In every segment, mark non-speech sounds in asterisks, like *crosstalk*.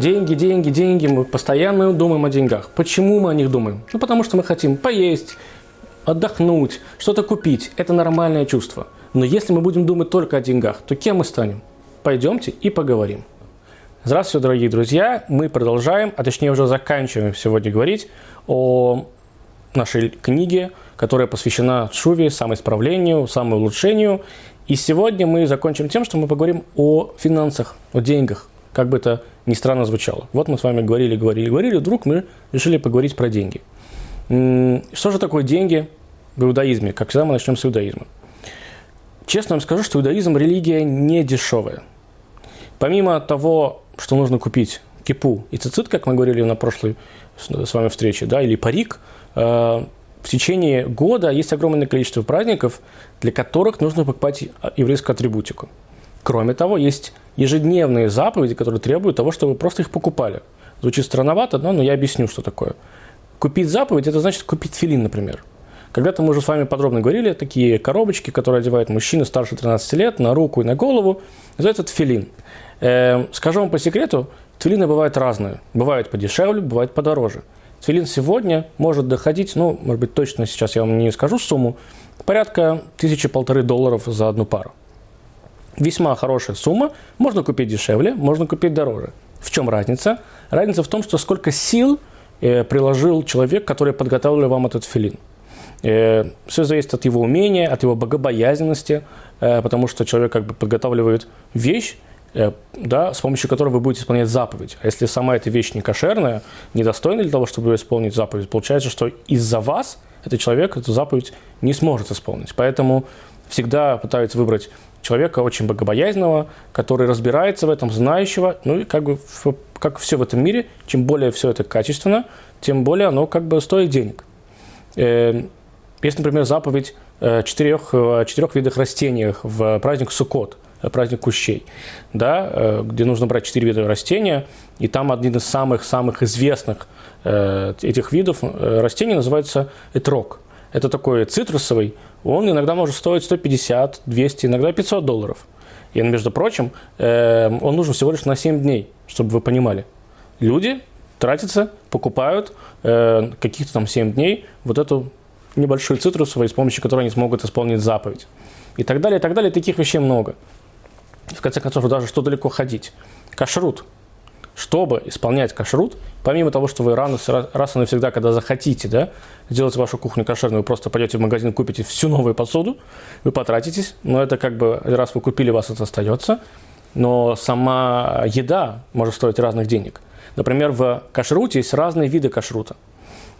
Деньги, деньги, деньги. Мы постоянно думаем о деньгах. Почему мы о них думаем? Ну, потому что мы хотим поесть, отдохнуть, что-то купить. Это нормальное чувство. Но если мы будем думать только о деньгах, то кем мы станем? Пойдемте и поговорим. Здравствуйте, дорогие друзья. Мы продолжаем, а точнее уже заканчиваем сегодня говорить о нашей книге, которая посвящена шуве, самоисправлению, самоулучшению. И сегодня мы закончим тем, что мы поговорим о финансах, о деньгах, как бы это ни странно звучало. Вот мы с вами говорили, говорили, говорили, вдруг мы решили поговорить про деньги. Что же такое деньги в иудаизме? Как всегда, мы начнем с иудаизма. Честно вам скажу, что иудаизм – религия не дешевая. Помимо того, что нужно купить кипу и цицит, как мы говорили на прошлой с вами встрече, да, или парик, э, в течение года есть огромное количество праздников, для которых нужно покупать еврейскую атрибутику. Кроме того, есть ежедневные заповеди, которые требуют того, чтобы вы просто их покупали. Звучит странновато, но, но я объясню, что такое. Купить заповедь – это значит купить филин, например. Когда-то мы уже с вами подробно говорили, такие коробочки, которые одевают мужчины старше 13 лет на руку и на голову, называется тфилин. Э, скажу вам по секрету, тфилины бывают разные. Бывают подешевле, бывают подороже. Тфилин сегодня может доходить, ну, может быть, точно сейчас я вам не скажу сумму, порядка тысячи-полторы долларов за одну пару весьма хорошая сумма. Можно купить дешевле, можно купить дороже. В чем разница? Разница в том, что сколько сил э, приложил человек, который подготовил вам этот филин. Э, все зависит от его умения, от его богобоязненности, э, потому что человек как бы подготавливает вещь, да, с помощью которой вы будете исполнять заповедь. А если сама эта вещь не кошерная, недостойна для того, чтобы исполнить заповедь, получается, что из-за вас этот человек эту заповедь не сможет исполнить. Поэтому всегда пытаются выбрать человека очень богобоязненного, который разбирается в этом, знающего, ну и как бы как все в этом мире, чем более все это качественно, тем более оно как бы стоит денег. Э, есть, например, заповедь четырех, четырех видах растений в праздник Суккот, праздник кущей, да, э, где нужно брать четыре вида растения, и там один из самых-самых известных э, этих видов растений называется этрог. Это такой цитрусовый, он иногда может стоить 150, 200, иногда 500 долларов. И, между прочим, э, он нужен всего лишь на 7 дней, чтобы вы понимали. Люди тратятся, покупают э, каких-то там 7 дней вот эту небольшую цитрусовую, с помощью которой они смогут исполнить заповедь. И так далее, и так далее. Таких вещей много. В конце концов, даже что далеко ходить. Кашрут – чтобы исполнять кашрут, помимо того, что вы рано, раз и навсегда, когда захотите, да, сделать вашу кухню кошерной, вы просто пойдете в магазин, купите всю новую посуду, вы потратитесь, но это как бы, раз вы купили, у вас это остается, но сама еда может стоить разных денег. Например, в кашруте есть разные виды кашрута.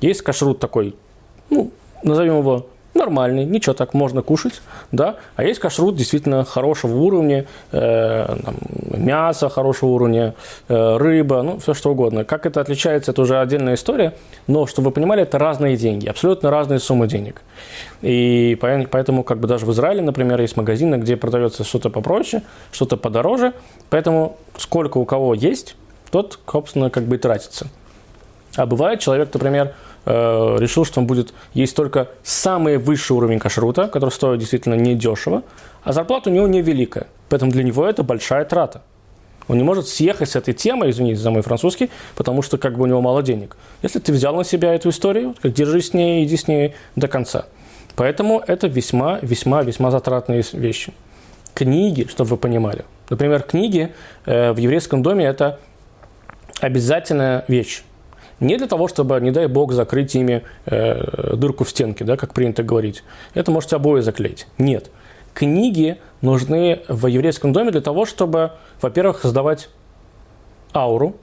Есть кашрут такой, ну, назовем его нормальный, ничего так можно кушать, да, а есть кашрут действительно хорошего уровня, э, там, мясо хорошего уровня, э, рыба, ну, все что угодно. Как это отличается, это уже отдельная история, но, чтобы вы понимали, это разные деньги, абсолютно разные суммы денег. И поэтому, как бы даже в Израиле, например, есть магазины, где продается что-то попроще, что-то подороже, поэтому сколько у кого есть, тот, собственно, как бы и тратится. А бывает человек, например, Э, решил, что он будет есть только самый высший уровень кашрута, который стоит действительно недешево, а зарплата у него невеликая. Поэтому для него это большая трата. Он не может съехать с этой темы, извините за мой французский, потому что как бы у него мало денег. Если ты взял на себя эту историю, как держись с ней, иди с ней до конца. Поэтому это весьма, весьма, весьма затратные вещи. Книги, чтобы вы понимали. Например, книги э, в еврейском доме – это обязательная вещь. Не для того, чтобы, не дай бог, закрыть ими э, дырку в стенке, да, как принято говорить. Это можете обои заклеить. Нет. Книги нужны в еврейском доме для того, чтобы, во-первых, создавать ауру,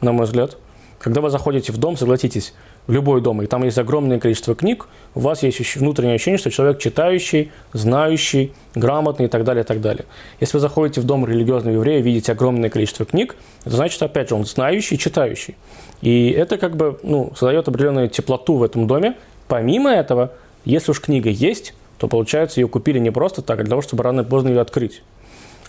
на мой взгляд. Когда вы заходите в дом, согласитесь, любой дом, и там есть огромное количество книг, у вас есть внутреннее ощущение, что человек читающий, знающий, грамотный и так далее, и так далее. Если вы заходите в дом религиозного еврея и видите огромное количество книг, это значит, опять же, он знающий, читающий. И это как бы ну, создает определенную теплоту в этом доме. Помимо этого, если уж книга есть, то получается ее купили не просто так, а для того, чтобы рано или поздно ее открыть.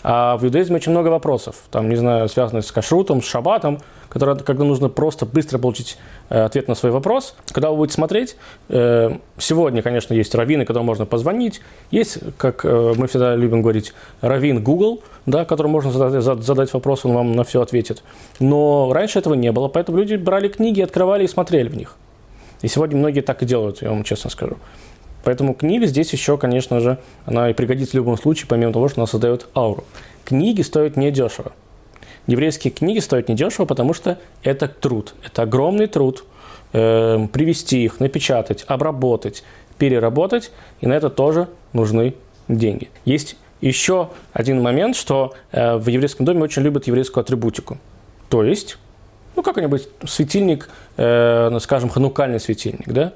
А в иудаизме очень много вопросов, там, не знаю, связанных с кашрутом, с шабатом, которые, когда нужно просто быстро получить э, ответ на свой вопрос. Когда вы будете смотреть, э, сегодня, конечно, есть раввины, которым можно позвонить, есть, как э, мы всегда любим говорить, раввин Google, да, которому можно задать, задать вопрос, он вам на все ответит. Но раньше этого не было, поэтому люди брали книги, открывали и смотрели в них. И сегодня многие так и делают, я вам честно скажу. Поэтому книга здесь еще, конечно же, она и пригодится в любом случае, помимо того, что она создает ауру. Книги стоят недешево. Еврейские книги стоят недешево, потому что это труд. Это огромный труд. Э, привести их, напечатать, обработать, переработать. И на это тоже нужны деньги. Есть еще один момент, что э, в еврейском доме очень любят еврейскую атрибутику. То есть, ну, как-нибудь светильник, э, ну, скажем, ханукальный светильник, да?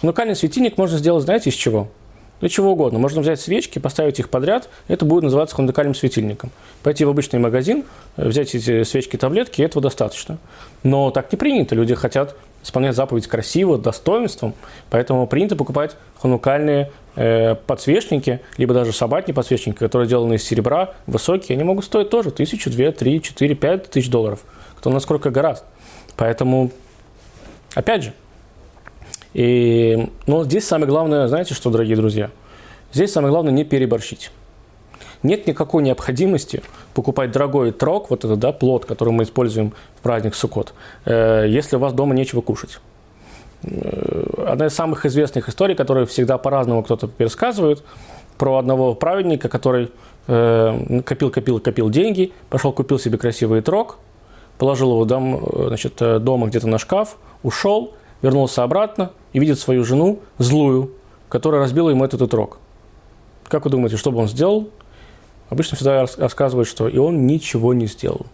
Ханукальный светильник можно сделать, знаете, из чего? Для чего угодно. Можно взять свечки, поставить их подряд, это будет называться ханукальным светильником. Пойти в обычный магазин, э, взять эти свечки-таблетки, этого достаточно. Но так не принято. Люди хотят исполнять заповедь красиво, достоинством, поэтому принято покупать ханукальные э, подсвечники, либо даже собатни подсвечники, которые сделаны из серебра, высокие, они могут стоить тоже тысячу, две, три, четыре, пять тысяч долларов. Кто насколько гораздо. Поэтому, опять же, и, но здесь самое главное, знаете что, дорогие друзья? Здесь самое главное не переборщить. Нет никакой необходимости покупать дорогой трог, вот этот да, плод, который мы используем в праздник Суккот, э, если у вас дома нечего кушать. Э, одна из самых известных историй, которые всегда по-разному кто-то пересказывает, про одного праведника, который э, копил, копил, копил деньги, пошел купил себе красивый трог, положил его дом, значит, дома где-то на шкаф, ушел, вернулся обратно и видит свою жену, злую, которая разбила ему этот рог. Как вы думаете, что бы он сделал? Обычно всегда рассказывают, что и он ничего не сделал.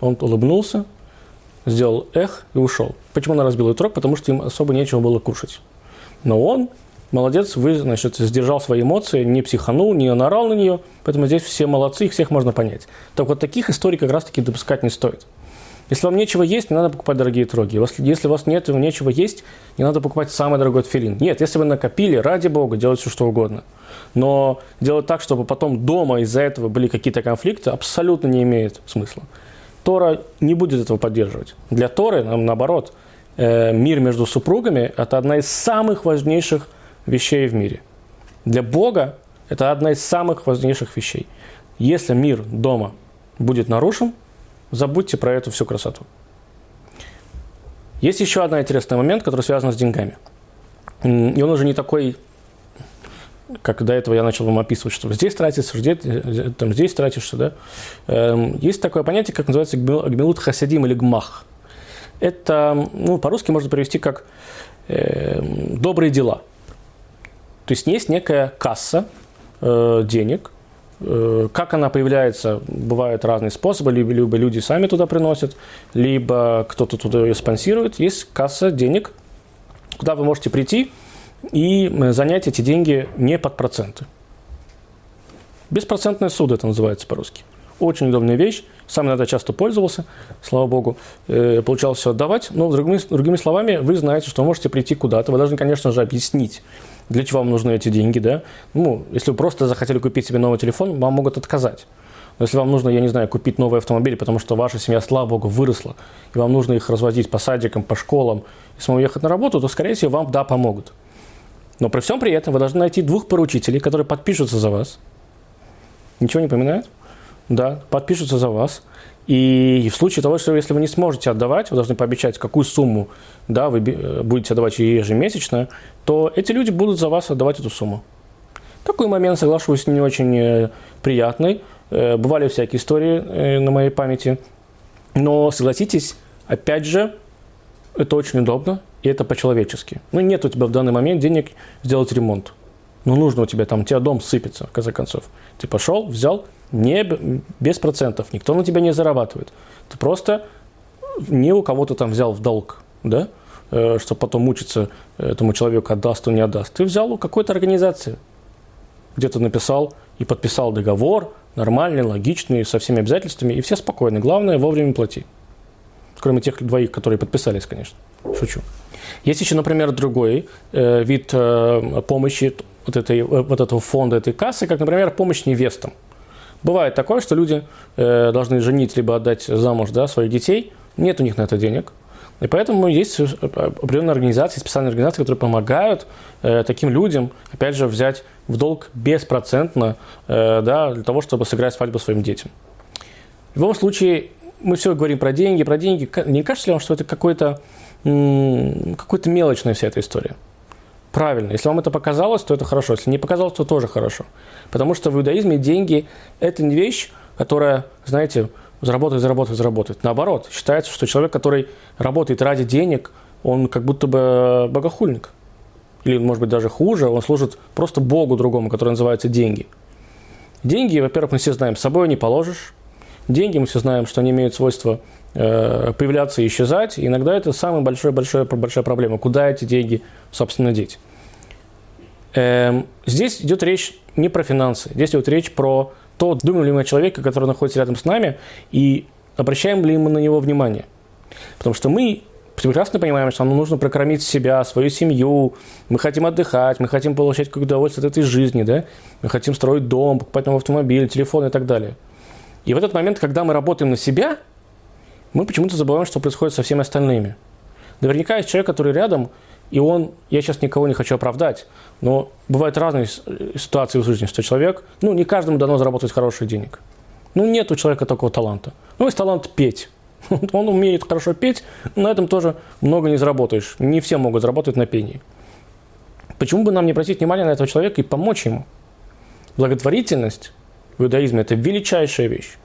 Он улыбнулся, сделал эх и ушел. Почему он разбил этот рог? Потому что им особо нечего было кушать. Но он, молодец, вы, значит, сдержал свои эмоции, не психанул, не наорал на нее, поэтому здесь все молодцы, их всех можно понять. Так вот таких историй как раз-таки допускать не стоит. Если вам нечего есть, не надо покупать дорогие троги. Если у вас нет нечего есть, не надо покупать самый дорогой тфилин. Нет, если вы накопили, ради бога, делайте все что угодно. Но делать так, чтобы потом дома из-за этого были какие-то конфликты, абсолютно не имеет смысла. Тора не будет этого поддерживать. Для Торы, наоборот, э, мир между супругами – это одна из самых важнейших вещей в мире. Для Бога это одна из самых важнейших вещей. Если мир дома будет нарушен, забудьте про эту всю красоту. Есть еще один интересный момент, который связан с деньгами. И он уже не такой, как до этого я начал вам описывать, что здесь тратится, здесь, там, здесь тратишься. Да? Эм, есть такое понятие, как называется гмилут хасидим или гмах. Это, ну, по-русски можно перевести как э, добрые дела. То есть есть некая касса э, денег, Э, как она появляется, бывают разные способы. Либо, либо люди сами туда приносят, либо кто-то туда ее спонсирует. Есть касса денег, куда вы можете прийти и э, занять эти деньги не под проценты. Беспроцентное суд это называется по-русски. Очень удобная вещь. Сам иногда часто пользовался, слава богу. Э, получалось все отдавать. Но другими, другими словами, вы знаете, что вы можете прийти куда-то. Вы должны, конечно же, объяснить, для чего вам нужны эти деньги, да? Ну, если вы просто захотели купить себе новый телефон, вам могут отказать. Но если вам нужно, я не знаю, купить новый автомобиль, потому что ваша семья, слава богу, выросла, и вам нужно их развозить по садикам, по школам, и самому ехать на работу, то, скорее всего, вам, да, помогут. Но при всем при этом вы должны найти двух поручителей, которые подпишутся за вас. Ничего не поминают? Да, подпишутся за вас. И в случае того, что если вы не сможете отдавать, вы должны пообещать, какую сумму да, вы э, будете отдавать ежемесячно, то эти люди будут за вас отдавать эту сумму. Такой момент, соглашусь, не очень э, приятный. Э, бывали всякие истории на моей памяти. Но согласитесь, опять же, это очень удобно, и это по-человечески. Ну, нет у тебя в данный момент денег сделать ремонт. Ну, нужно у тебя там, у тебя дом сыпется, в конце концов. Ты пошел, взял, не без процентов, никто на тебя не зарабатывает. Ты просто не у кого-то там взял в долг, да, э, чтобы потом мучиться этому человеку, отдаст он, не отдаст. Ты взял у какой-то организации, где-то написал и подписал договор, нормальный, логичный, со всеми обязательствами, и все спокойны. Главное, вовремя плати. Кроме тех двоих, которые подписались, конечно. Шучу. Есть еще, например, другой э, вид э, помощи вот, этой, вот этого фонда, этой кассы, как, например, помощь невестам. Бывает такое, что люди э, должны женить либо отдать замуж да, своих детей, нет у них на это денег. И поэтому есть определенные организации, специальные организации, которые помогают э, таким людям, опять же, взять в долг беспроцентно э, да, для того, чтобы сыграть свадьбу своим детям. В любом случае, мы все говорим про деньги, про деньги. Не кажется ли вам, что это какой-то какой-то мелочная вся эта история? Правильно. Если вам это показалось, то это хорошо. Если не показалось, то тоже хорошо. Потому что в иудаизме деньги – это не вещь, которая, знаете, заработает, заработает, заработает. Наоборот, считается, что человек, который работает ради денег, он как будто бы богохульник. Или, может быть, даже хуже, он служит просто Богу другому, который называется деньги. Деньги, во-первых, мы все знаем, с собой не положишь. Деньги, мы все знаем, что они имеют свойство появляться и исчезать. И иногда это самая большая, большая, большая проблема. Куда эти деньги, собственно, деть? Эм, здесь идет речь не про финансы. Здесь идет речь про то, думаем ли мы о человеке, который находится рядом с нами, и обращаем ли мы на него внимание. Потому что мы прекрасно понимаем, что нам нужно прокормить себя, свою семью, мы хотим отдыхать, мы хотим получать какое-то удовольствие от этой жизни, да? мы хотим строить дом, покупать новый автомобиль, телефон и так далее. И в этот момент, когда мы работаем на себя, мы почему-то забываем, что происходит со всеми остальными. Наверняка есть человек, который рядом, и он, я сейчас никого не хочу оправдать, но бывают разные ситуации в жизни, что человек, ну, не каждому дано заработать хороших денег. Ну, нет у человека такого таланта. Ну, есть талант петь. *laughs* Он умеет хорошо петь, на этом тоже много не заработаешь. Не все могут заработать на пении. Почему бы нам не обратить внимание на этого человека и помочь ему? Благотворительность в иудаизме – это величайшая вещь.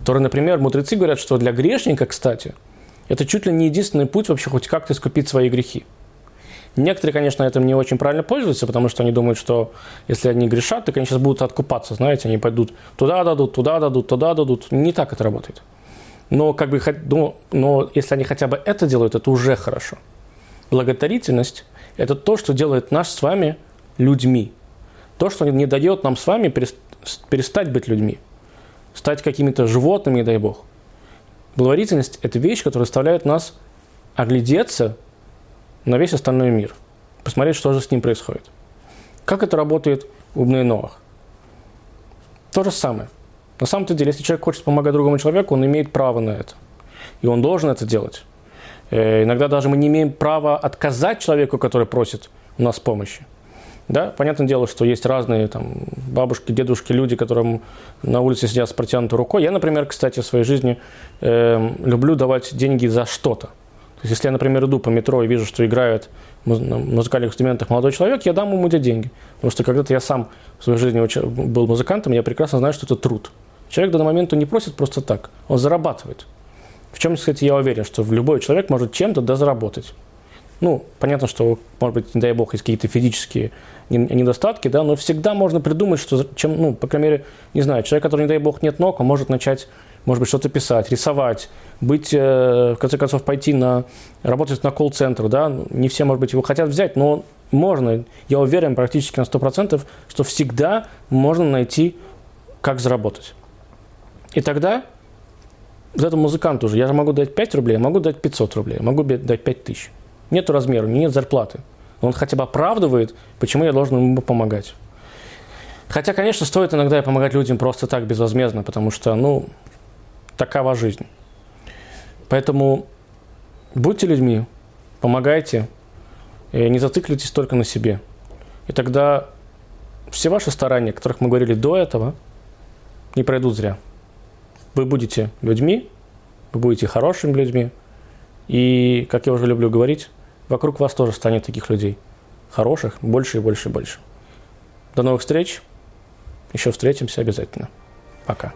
Которая, например, мудрецы говорят, что для грешника, кстати, это чуть ли не единственный путь вообще хоть как-то искупить свои грехи. Некоторые, конечно, этим не очень правильно пользуются, потому что они думают, что если они грешат, то они сейчас будут откупаться, знаете, они пойдут туда дадут, туда дадут, туда дадут. Не так это работает. Но, как бы, ну, но если они хотя бы это делают, это уже хорошо. Благотворительность – это то, что делает нас с вами людьми. То, что не дает нам с вами перестать быть людьми, стать какими-то животными, не дай бог. Благотворительность – это вещь, которая заставляет нас оглядеться на весь остальной мир, посмотреть, что же с ним происходит. Как это работает в Бнейноах? То же самое – на самом-то деле, если человек хочет помогать другому человеку, он имеет право на это. И он должен это делать. Э, иногда даже мы не имеем права отказать человеку, который просит у нас помощи. Да, понятное дело, что есть разные там, бабушки, дедушки, люди, которым на улице сидят с протянутой рукой. Я, например, кстати, в своей жизни э, люблю давать деньги за что-то. То есть, если я, например, иду по метро и вижу, что играет на музыкальных инструментах молодой человек, я дам ему эти деньги. Потому что когда-то я сам в своей жизни был музыкантом, я прекрасно знаю, что это труд. Человек до момента не просит просто так, он зарабатывает. В чем, кстати, я уверен, что любой человек может чем-то дозаработать. Ну, понятно, что, может быть, не дай бог, есть какие-то физические недостатки, да, но всегда можно придумать, что, чем, ну, по крайней мере, не знаю, человек, который, не дай бог, нет ног, он может начать, может быть, что-то писать, рисовать, быть, э, в конце концов, пойти на, работать на колл-центр, да, не все, может быть, его хотят взять, но можно, я уверен практически на 100%, что всегда можно найти, как заработать. И тогда вот этому музыканту уже, я же могу дать 5 рублей, могу дать 500 рублей, могу дать 5 тысяч. Нет размера, нет зарплаты. Он хотя бы оправдывает, почему я должен ему помогать. Хотя, конечно, стоит иногда и помогать людям просто так, безвозмездно, потому что, ну, такова жизнь. Поэтому будьте людьми, помогайте, не зацикливайтесь только на себе. И тогда все ваши старания, о которых мы говорили до этого, не пройдут зря вы будете людьми, вы будете хорошими людьми, и, как я уже люблю говорить, вокруг вас тоже станет таких людей. Хороших, больше и больше и больше. До новых встреч. Еще встретимся обязательно. Пока.